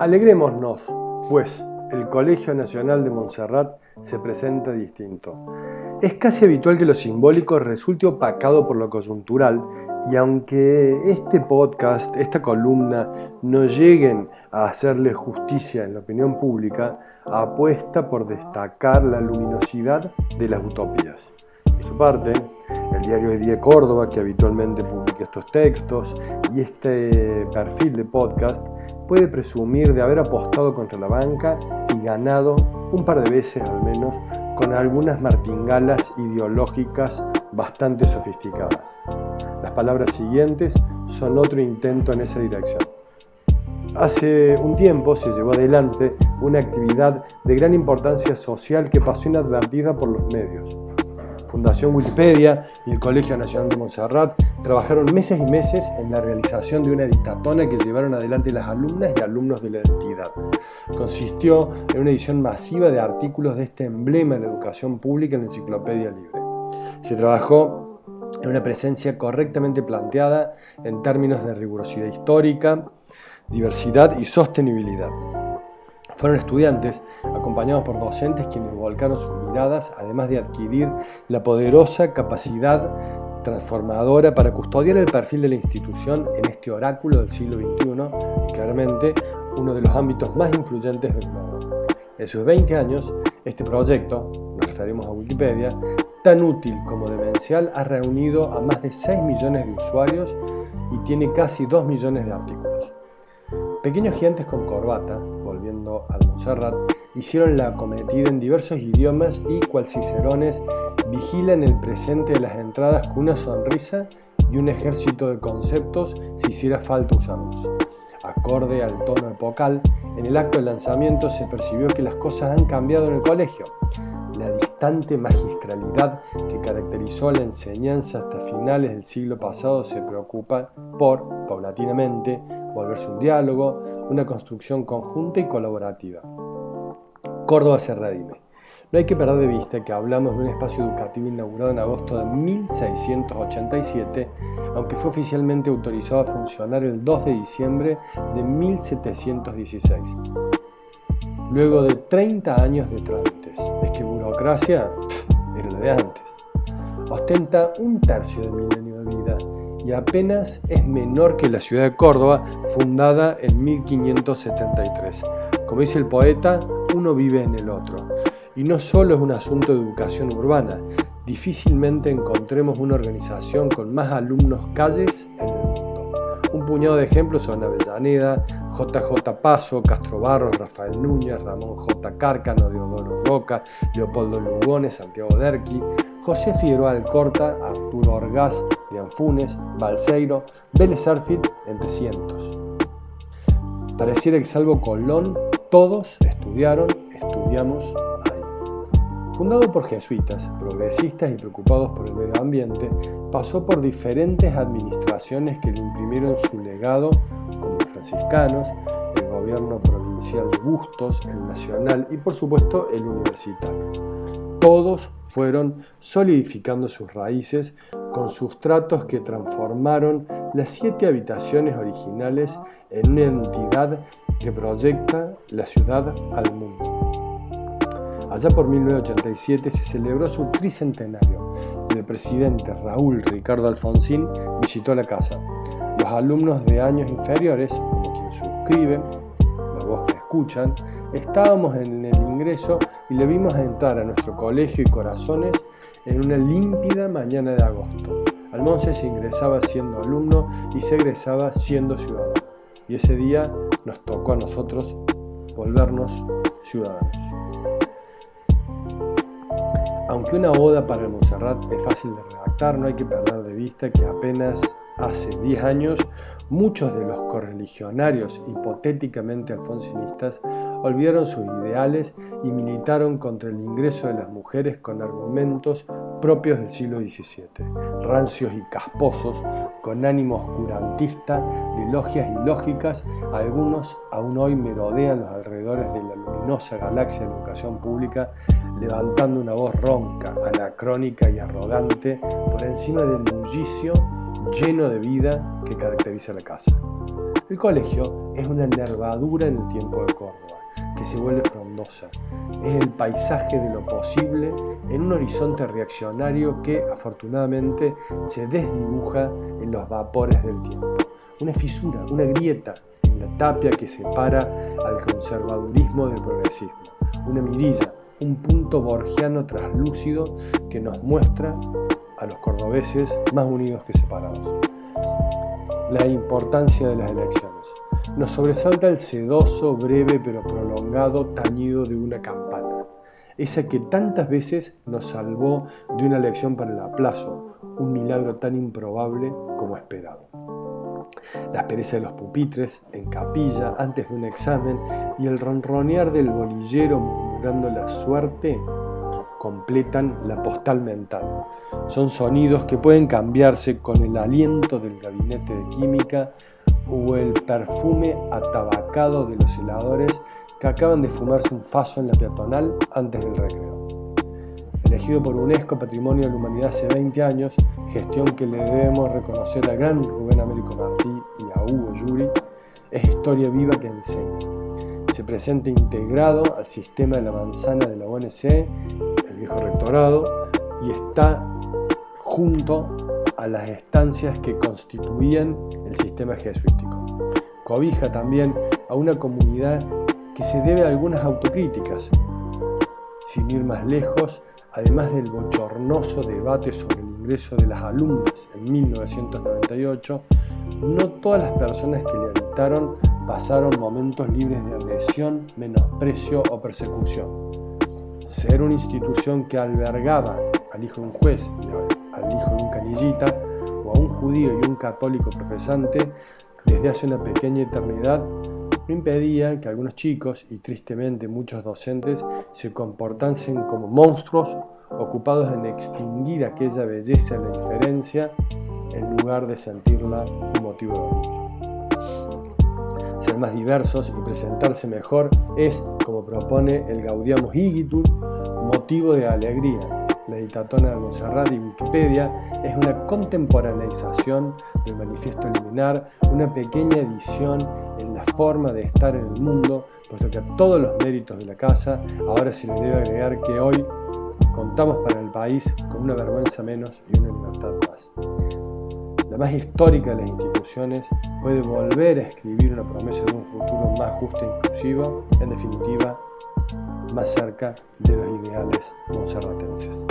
Alegrémonos, pues el Colegio Nacional de Montserrat se presenta distinto. Es casi habitual que lo simbólico resulte opacado por lo coyuntural y aunque este podcast, esta columna, no lleguen a hacerle justicia en la opinión pública, apuesta por destacar la luminosidad de las utopías. Por su parte, el diario de Córdoba, que habitualmente publica estos textos, y este perfil de podcast puede presumir de haber apostado contra la banca y ganado un par de veces al menos con algunas martingalas ideológicas bastante sofisticadas. Las palabras siguientes son otro intento en esa dirección. Hace un tiempo se llevó adelante una actividad de gran importancia social que pasó inadvertida por los medios. Fundación Wikipedia y el Colegio Nacional de Montserrat trabajaron meses y meses en la realización de una dictatona que llevaron adelante las alumnas y alumnos de la entidad. Consistió en una edición masiva de artículos de este emblema de la educación pública en la Enciclopedia Libre. Se trabajó en una presencia correctamente planteada en términos de rigurosidad histórica, diversidad y sostenibilidad. Fueron estudiantes, acompañados por docentes, quienes volcaron sus miradas, además de adquirir la poderosa capacidad transformadora para custodiar el perfil de la institución en este oráculo del siglo XXI y claramente uno de los ámbitos más influyentes del mundo. En sus 20 años, este proyecto, nos referimos a Wikipedia, tan útil como demencial, ha reunido a más de 6 millones de usuarios y tiene casi 2 millones de artículos. Pequeños gigantes con corbata, volviendo al Montserrat, hicieron la cometida en diversos idiomas y, cual cicerones, vigilan el presente de las entradas con una sonrisa y un ejército de conceptos si hiciera falta usarlos. Acorde al tono epocal, en el acto de lanzamiento se percibió que las cosas han cambiado en el colegio. La distante magistralidad que caracterizó la enseñanza hasta finales del siglo pasado se preocupa por, paulatinamente, volverse un diálogo, una construcción conjunta y colaborativa. Córdoba se redime. No hay que perder de vista que hablamos de un espacio educativo inaugurado en agosto de 1687, aunque fue oficialmente autorizado a funcionar el 2 de diciembre de 1716. Luego de 30 años de trámites, es que burocracia era la de antes. Ostenta un tercio de milenio de vida y apenas es menor que la ciudad de Córdoba, fundada en 1573. Como dice el poeta, uno vive en el otro. Y no solo es un asunto de educación urbana, difícilmente encontremos una organización con más alumnos calles en el mundo. Un puñado de ejemplos son Avellaneda, JJ Paso, Castro Barros, Rafael Núñez, Ramón J. Cárcano, Deodoro Roca, Leopoldo Lugones, Santiago Derqui, José Figueroa Alcorta, Arturo Orgaz, Funes, Balseiro, Vélez Arfield, entre cientos. Pareciera que salvo Colón, todos estudiaron, estudiamos ahí. Fundado por jesuitas, progresistas y preocupados por el medio ambiente, pasó por diferentes administraciones que le imprimieron su legado como franciscanos, el gobierno provincial de Bustos, el nacional y por supuesto el universitario. Todos fueron solidificando sus raíces con sustratos que transformaron las siete habitaciones originales en una entidad que proyecta la ciudad al mundo. Allá por 1987 se celebró su tricentenario y el presidente Raúl Ricardo Alfonsín visitó la casa. Los alumnos de años inferiores, como quienes suscriben, la voz que escuchan, estábamos en el ingreso y le vimos entrar a nuestro colegio y corazones en una límpida mañana de agosto. Almonce se ingresaba siendo alumno y se egresaba siendo ciudadano. Y ese día nos tocó a nosotros volvernos ciudadanos. Aunque una oda para el Montserrat es fácil de redactar, no hay que perder de vista que apenas hace 10 años muchos de los correligionarios hipotéticamente alfonsinistas olvidaron sus ideales y militaron contra el ingreso de las mujeres con argumentos propios del siglo XVII, rancios y casposos, con ánimo oscurantista, de logias ilógicas, algunos aún hoy merodean los alrededores de la luminosa galaxia de la educación pública, levantando una voz ronca, anacrónica y arrogante por encima del bullicio lleno de vida que caracteriza la casa. El colegio es una nervadura en el tiempo de Córdoba, que se vuelve frondosa. Es el paisaje de lo posible en un horizonte reaccionario que afortunadamente se desdibuja en los vapores del tiempo. Una fisura, una grieta en la tapia que separa al conservadurismo del progresismo. Una mirilla, un punto borgiano traslúcido que nos muestra a los cordobeses más unidos que separados la importancia de las elecciones. Nos sobresalta el sedoso, breve pero prolongado tañido de una campana, esa que tantas veces nos salvó de una elección para el aplazo, un milagro tan improbable como esperado. La aspereza de los pupitres en capilla antes de un examen y el ronronear del bolillero murmurando la suerte completan la postal mental. Son sonidos que pueden cambiarse con el aliento del gabinete de química o el perfume atabacado de los heladores que acaban de fumarse un faso en la peatonal antes del recreo. Elegido por UNESCO Patrimonio de la Humanidad hace 20 años, gestión que le debemos reconocer al gran Rubén Américo Martí y a Hugo Yuri, es historia viva que enseña. Se presenta integrado al sistema de la manzana de la ONC viejo rectorado y está junto a las estancias que constituían el sistema jesuítico. Cobija también a una comunidad que se debe a algunas autocríticas. Sin ir más lejos, además del bochornoso debate sobre el ingreso de las alumnas en 1998, no todas las personas que le habitaron pasaron momentos libres de agresión, menosprecio o persecución ser una institución que albergaba al hijo de un juez al hijo de un canillita, o a un judío y un católico profesante, desde hace una pequeña eternidad, no impedía que algunos chicos, y tristemente muchos docentes, se comportasen como monstruos ocupados en extinguir aquella belleza de la diferencia en lugar de sentirla un motivo de orgullo ser más diversos y presentarse mejor es, como propone el Gaudiamus Igitur, motivo de alegría. La editatona de Monserrat y Wikipedia es una contemporaneización del manifiesto liminar, una pequeña edición en la forma de estar en el mundo, puesto que a todos los méritos de la casa ahora se le debe agregar que hoy contamos para el país con una vergüenza menos y una libertad más la más histórica de las instituciones, puede volver a escribir una promesa de un futuro más justo e inclusivo, en definitiva, más cerca de los ideales monserratenses.